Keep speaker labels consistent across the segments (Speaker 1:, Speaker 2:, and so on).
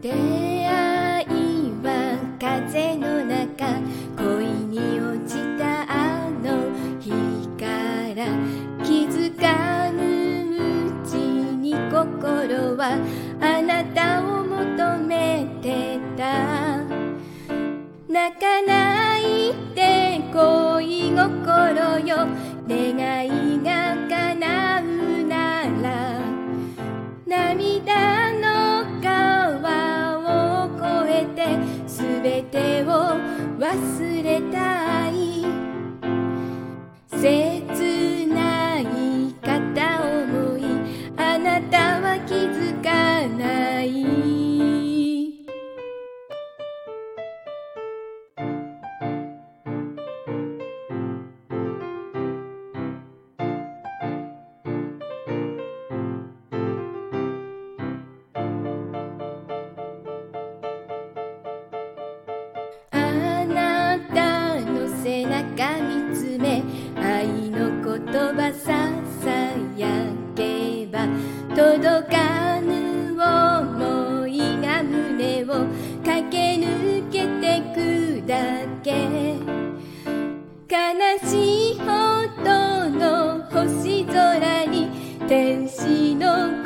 Speaker 1: 出会いは風の中恋に落ちたあの日から気づかぬうちに心はあなたを求めてた泣かないで恋心よ Sé 天使の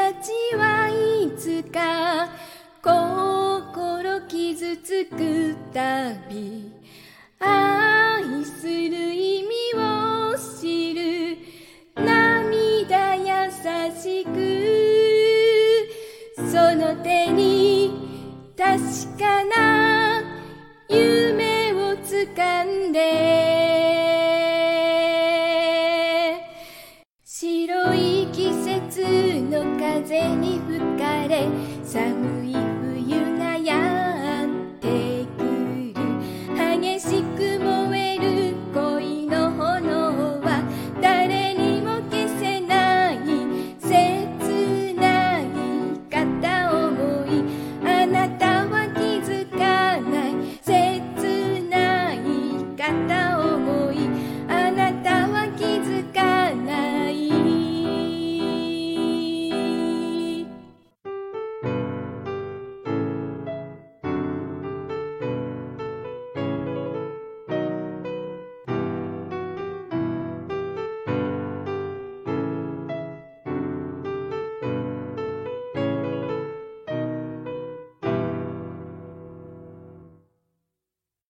Speaker 1: たちはいつか心傷つくたび愛する意味を知る涙優しくその手に確かな夢を掴んで風に吹かれ寒い冬がやってくる。激しくも